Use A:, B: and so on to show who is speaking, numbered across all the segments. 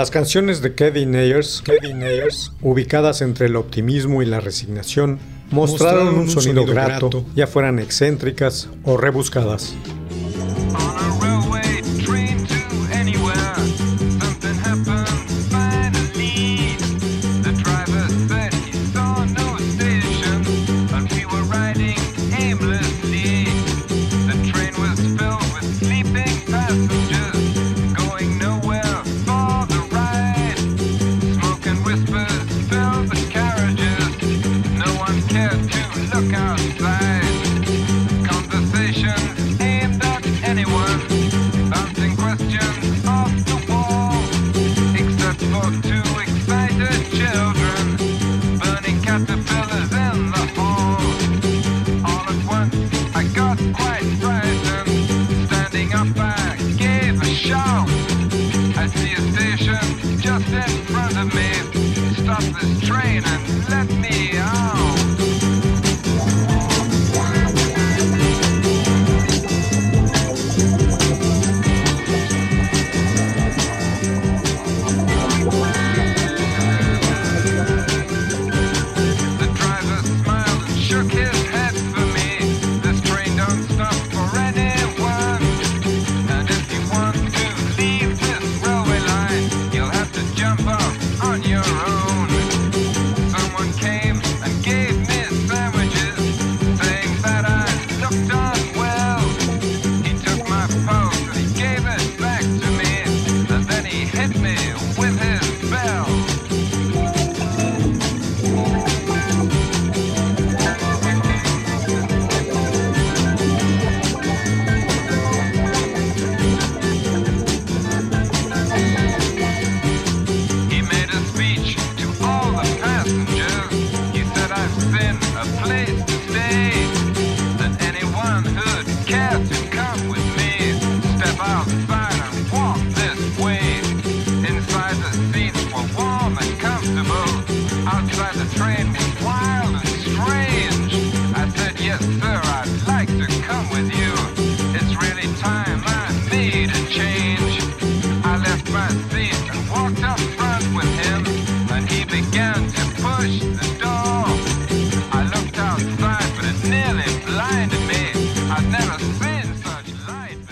A: Las canciones de Kevin Ayers, Kevin Ayers, ubicadas entre el optimismo y la resignación, mostraron, un, sonido, grato, ya fueran excéntricas o rebuscadas. train and let me out.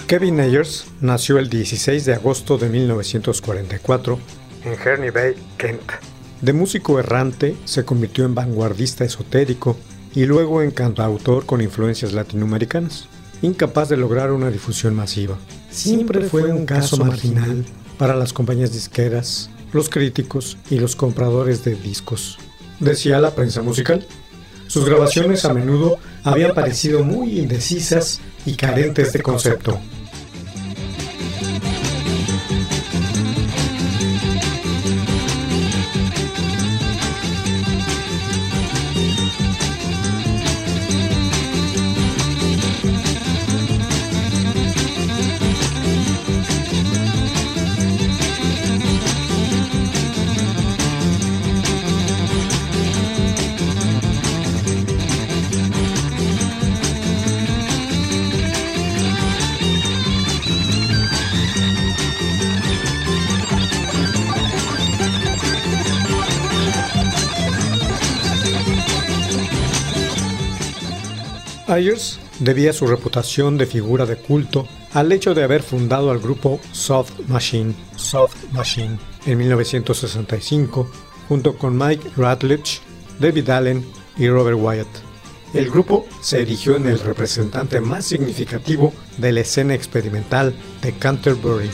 A: Kevin Ayers nació el 16 de agosto de 1944 en Herne Bay, Kent. De músico errante, se convirtió en vanguardista esotérico y luego en cantautor con influencias latinoamericanas, incapaz de lograr una difusión masiva. Siempre fue un caso marginal para las compañías disqueras, los críticos y los compradores de discos. Decía la prensa musical. Sus grabaciones a menudo habían parecido muy indecisas y carentes de concepto. Ayers debía su reputación de figura de culto al hecho de haber fundado al grupo Soft Machine, Soft Machine en 1965 junto con Mike Ratledge, David Allen y Robert Wyatt. El grupo se erigió en el representante más significativo de la escena experimental de Canterbury.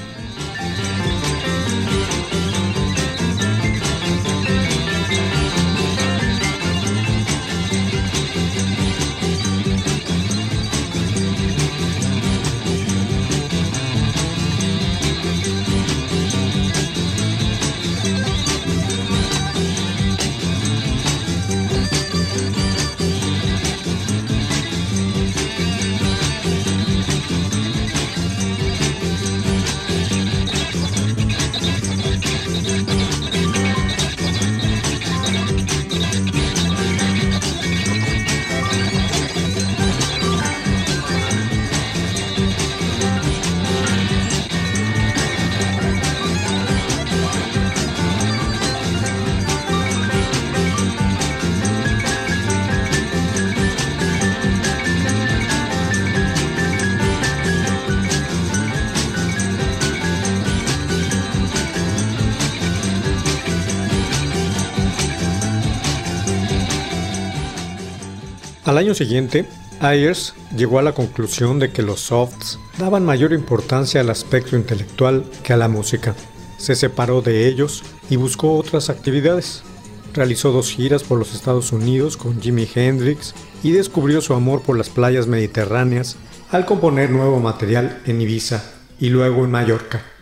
B: Al año siguiente, Ayers llegó a la conclusión de que los softs daban mayor importancia al aspecto intelectual que a la música. Se separó de ellos y buscó otras actividades. Realizó dos giras por los Estados Unidos con Jimi Hendrix y descubrió su amor por las playas mediterráneas al componer nuevo material en Ibiza y luego en Mallorca.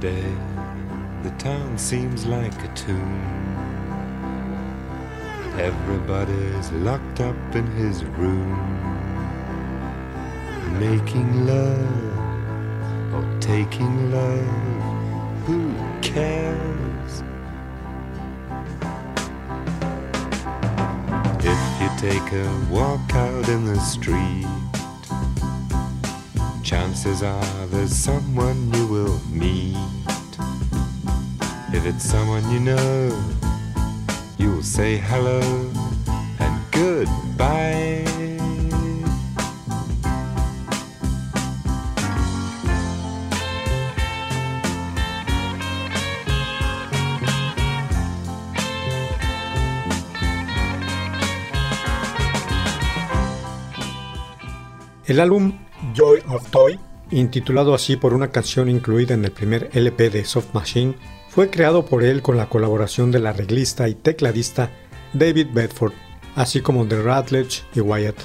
C: The town seems like a tomb. Everybody's locked up in his room, making love or taking love. Who cares? If you take a walk out in the street chances are there's someone you will meet. If it's someone you know, you will say hello and goodbye.
B: El álbum Joy of Toy, intitulado así por una canción incluida en el primer LP de Soft Machine, fue creado por él con la colaboración del arreglista y tecladista David Bedford, así como de Radledge y Wyatt.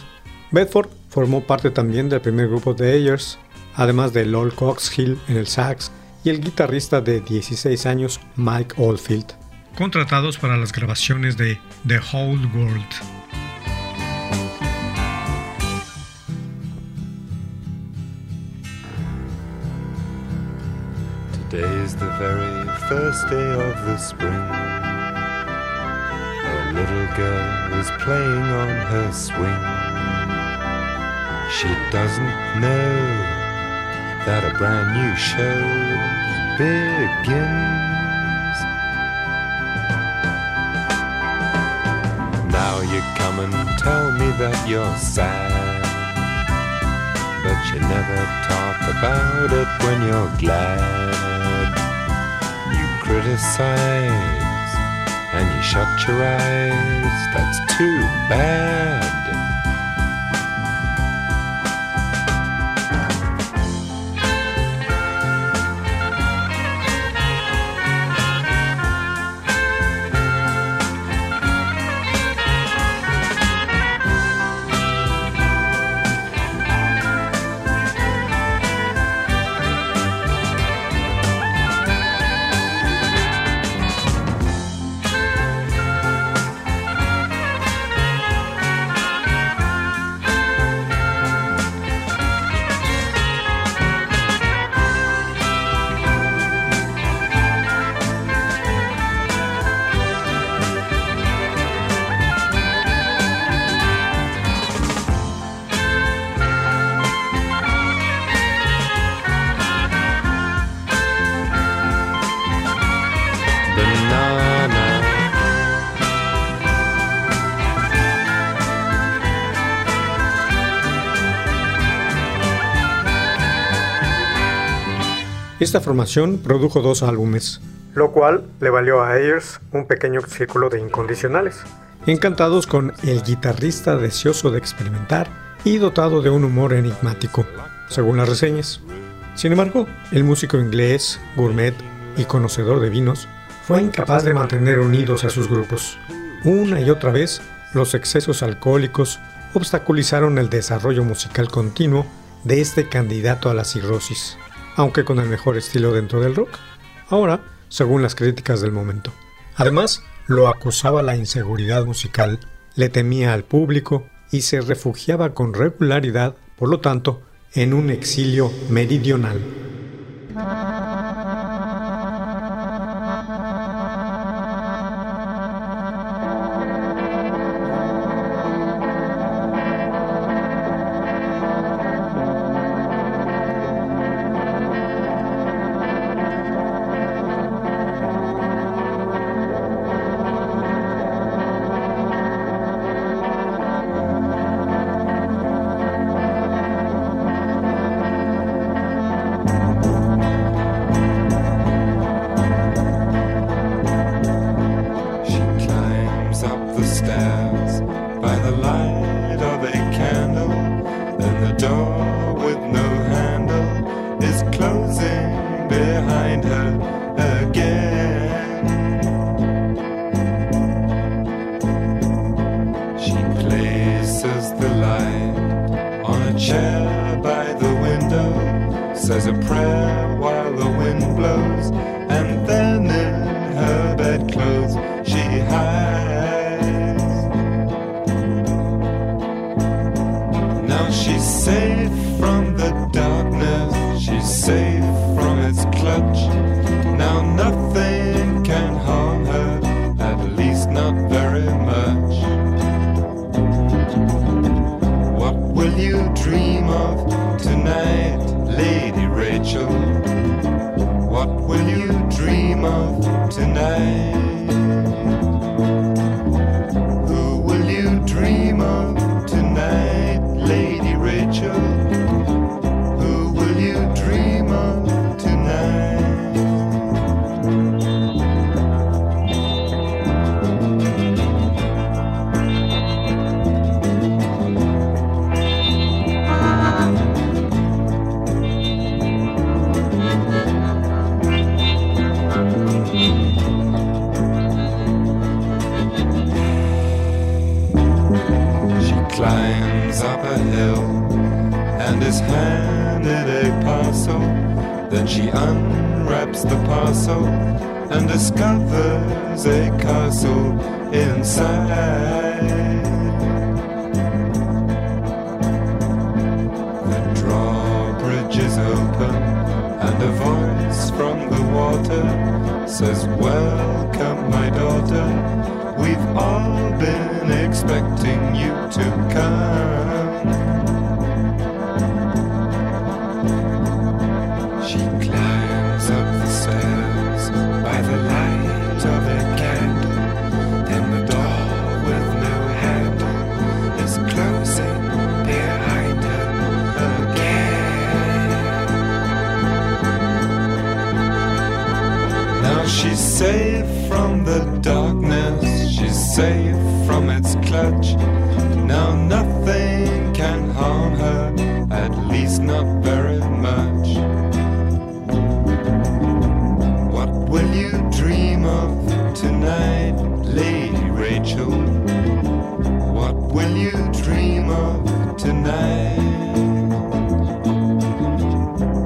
B: Bedford formó parte también del primer grupo de Ayers, además de Lol Coxhill en el sax y el guitarrista de 16 años Mike Oldfield, contratados para las grabaciones de The Whole World.
C: Is the very first day of the spring. A little girl is playing on her swing. She doesn't know that a brand new show begins. Now you come and tell me that you're sad. But you never talk about it when you're glad. Criticize and you shut your eyes. That's too bad.
B: Esta formación produjo dos álbumes, lo cual le valió a Ayers un pequeño círculo de incondicionales, encantados con el guitarrista deseoso de experimentar y dotado de un humor enigmático, según las reseñas. Sin embargo, el músico inglés, gourmet y conocedor de vinos fue incapaz de mantener unidos a sus grupos. Una y otra vez, los excesos alcohólicos obstaculizaron el desarrollo musical continuo de este candidato a la cirrosis, aunque con el mejor estilo dentro del rock. Ahora, según las críticas del momento. Además, lo acusaba la inseguridad musical, le temía al público y se refugiaba con regularidad, por lo tanto, en un exilio meridional.
C: Says, Welcome, my daughter. We've all been expecting you to come. Will you dream of tonight?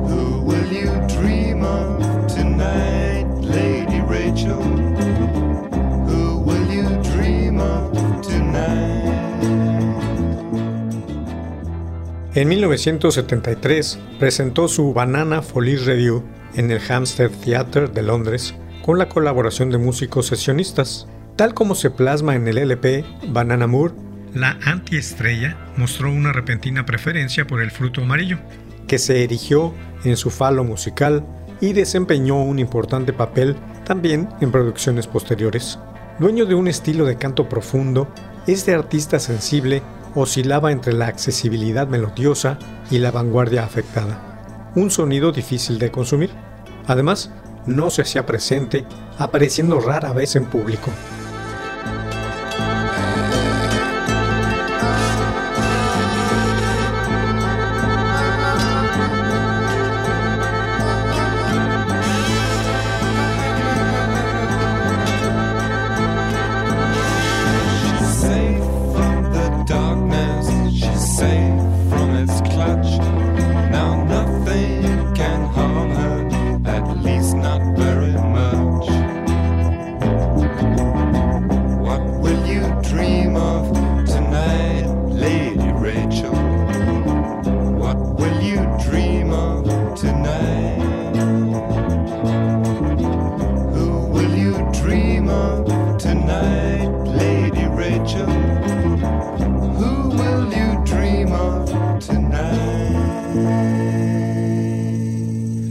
C: Who will you dream of tonight, Lady Rachel? Who will you dream of tonight?
B: En 1973 presentó su Banana Follies Review en el Hampstead Theatre de Londres con la colaboración de músicos sesionistas. Tal como se plasma en el LP Banana Moore, la antiestrella mostró una repentina preferencia por el fruto amarillo, que se erigió en su falo musical y desempeñó un importante papel también en producciones posteriores. Dueño de un estilo de canto profundo, este artista sensible oscilaba entre la accesibilidad melodiosa y la vanguardia afectada, un sonido difícil de consumir. Además, no se hacía presente, apareciendo rara vez en público.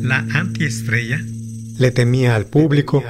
B: La antiestrella. Le temía al público,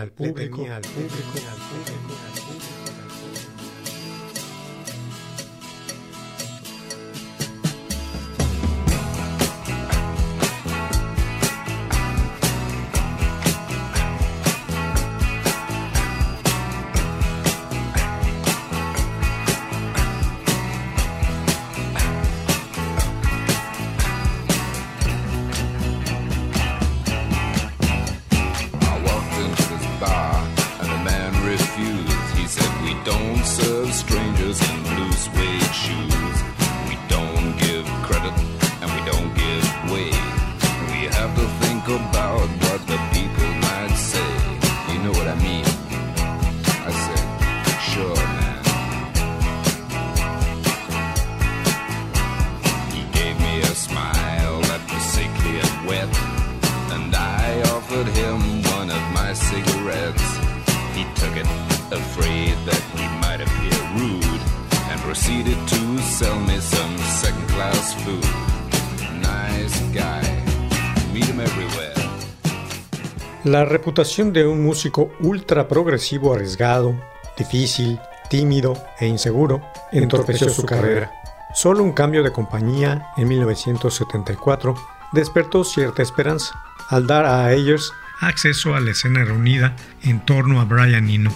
A: La reputación de un músico ultra progresivo arriesgado, difícil, tímido e inseguro entorpeció su carrera. Solo un cambio de compañía en 1974 despertó cierta esperanza al dar a Ayers acceso a la escena reunida en torno a Brian Eno.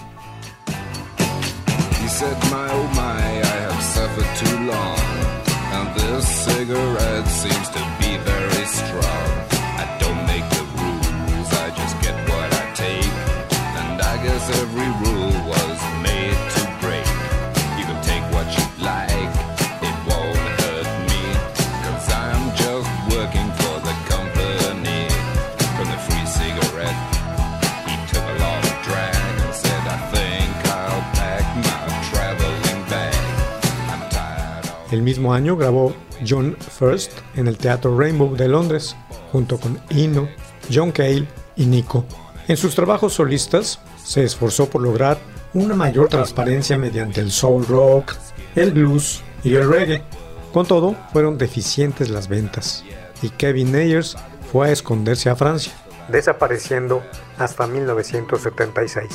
A: El mismo año grabó John First en el Teatro Rainbow de Londres, junto con Eno, John Cale y Nico. En sus trabajos solistas se esforzó por lograr una mayor transparencia mediante el soul rock, el blues y el reggae. Con todo, fueron deficientes las ventas y Kevin Ayers fue a esconderse a Francia, desapareciendo hasta 1976.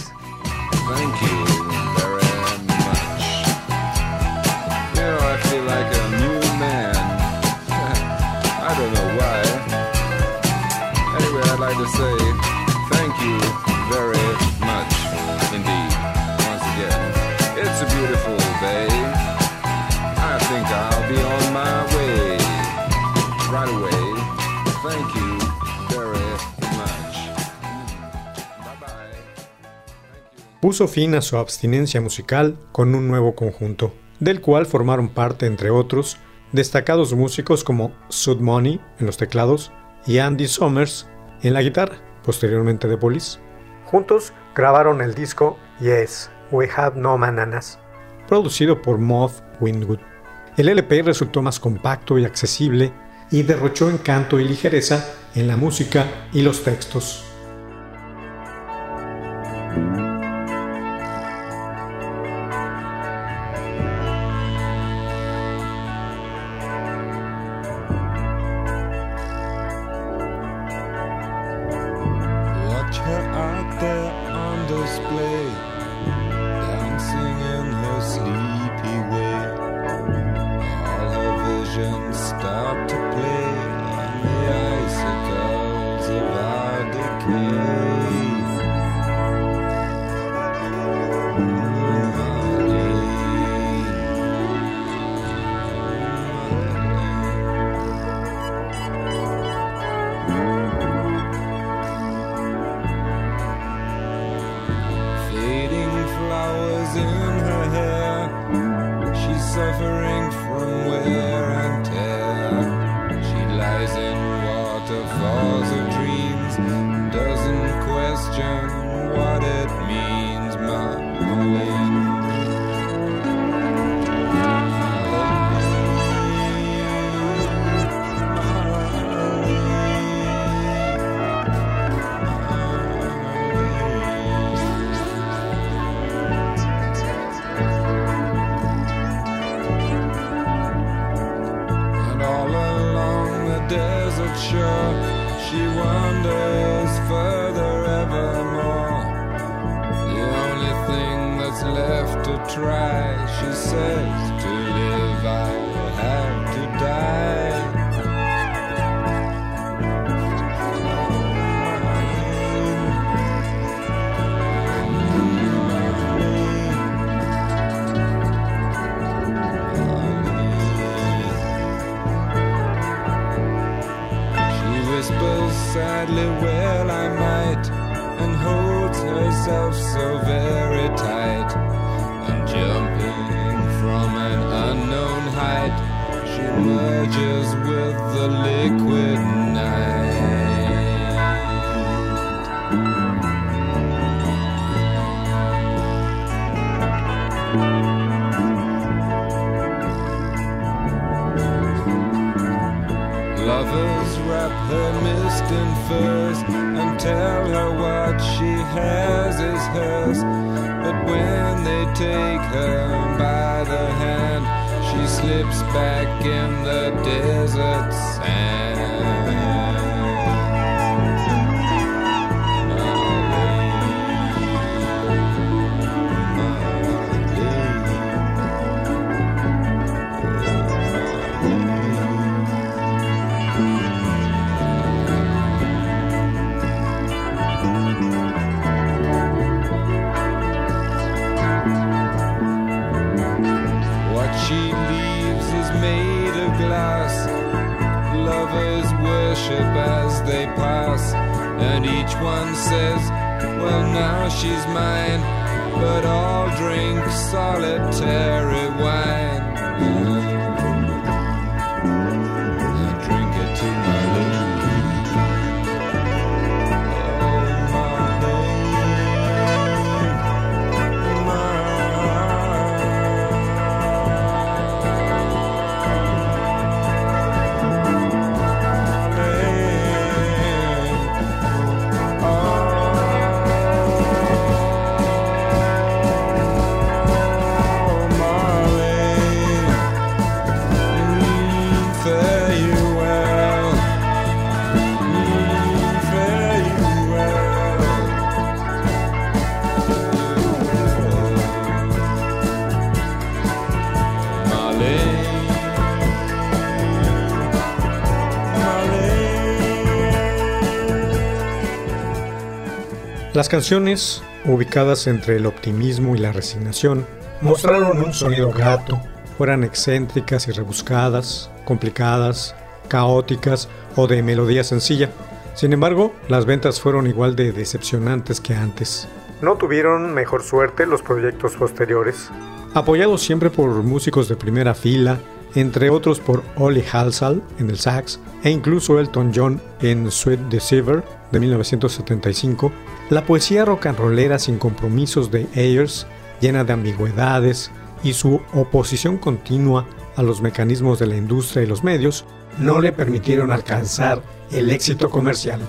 A: Puso fin a su abstinencia musical con un nuevo conjunto, del cual formaron parte, entre otros, destacados músicos como Sud Money en los teclados y Andy Summers en la guitarra, posteriormente de Police. Juntos grabaron el disco Yes, We Have No Bananas, producido por Moth Windwood. El LP resultó más compacto y accesible y derrochó encanto y ligereza en la música y los textos. church. wages with the liquid night. Lovers wrap her mist in furs and tell her what she has is hers. But when they take her slips back in the desert and each one says, Well, now she's mine, but I'll drink solitary wine.
B: Las canciones, ubicadas entre el optimismo y la resignación, mostraron un sonido grato, fueran excéntricas y rebuscadas, complicadas, caóticas o de melodía sencilla. Sin embargo, las ventas fueron igual de decepcionantes que antes. No tuvieron mejor suerte los proyectos posteriores. Apoyados siempre por músicos de primera fila, entre otros por Ollie Halsall en el sax e incluso Elton John en Sweet Deceiver de 1975, la poesía rock and rollera sin compromisos de Ayers, llena de ambigüedades y su oposición continua a los mecanismos de la industria y los medios, no le permitieron alcanzar el éxito comercial.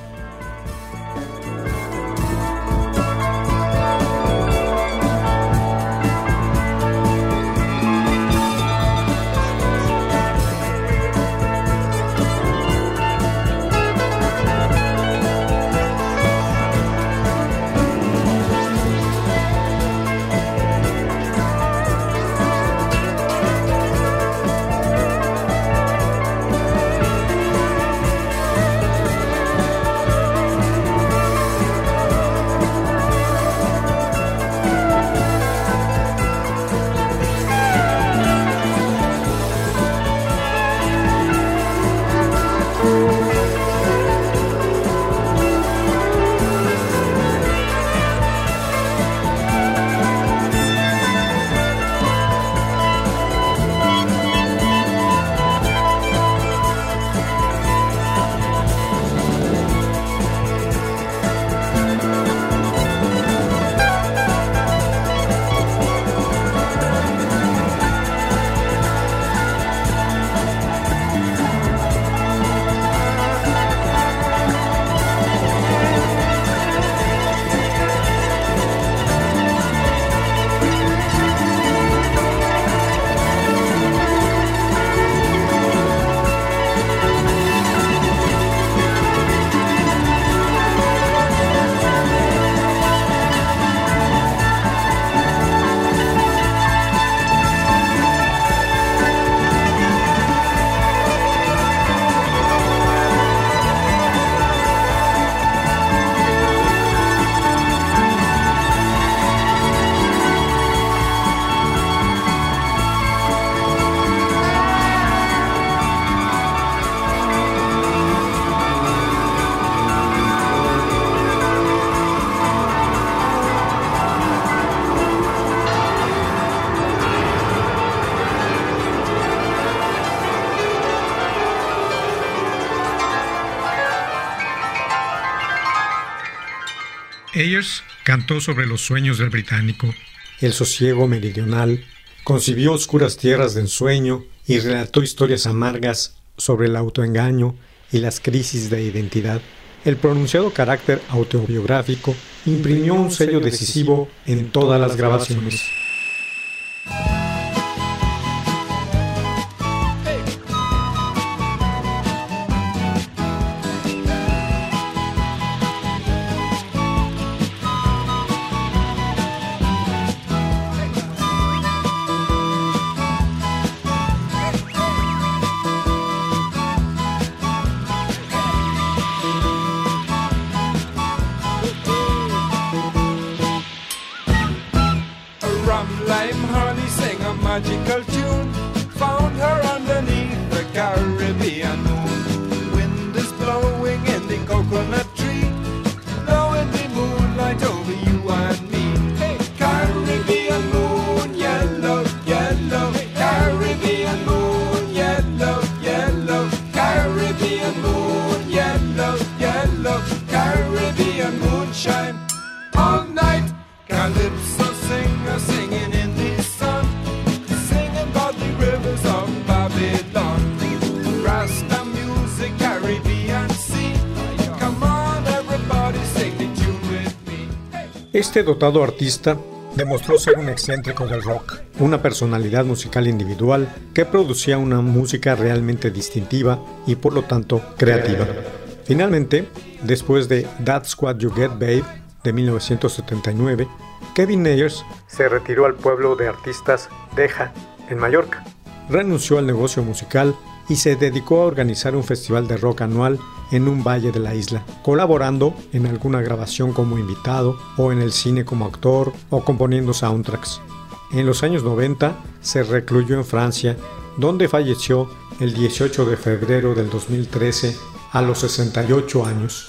B: Cantó sobre los sueños del británico, el sosiego meridional, concibió oscuras tierras de ensueño y relató historias amargas sobre el autoengaño y las crisis de identidad. El pronunciado carácter autobiográfico imprimió un sello decisivo en todas las grabaciones. Este dotado artista demostró ser un excéntrico del rock, una personalidad musical individual que producía una música realmente distintiva y por lo tanto creativa. Finalmente, después de That's What You Get Babe de 1979, Kevin Ayers se retiró al pueblo de artistas Deja, en Mallorca. Renunció al negocio musical y se dedicó a organizar un festival de rock anual en un valle de la isla, colaborando en alguna grabación como invitado o en el cine como actor o componiendo soundtracks. En los años 90 se recluyó en Francia, donde falleció el 18 de febrero del 2013 a los 68 años.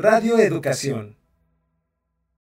A: Radio Educación.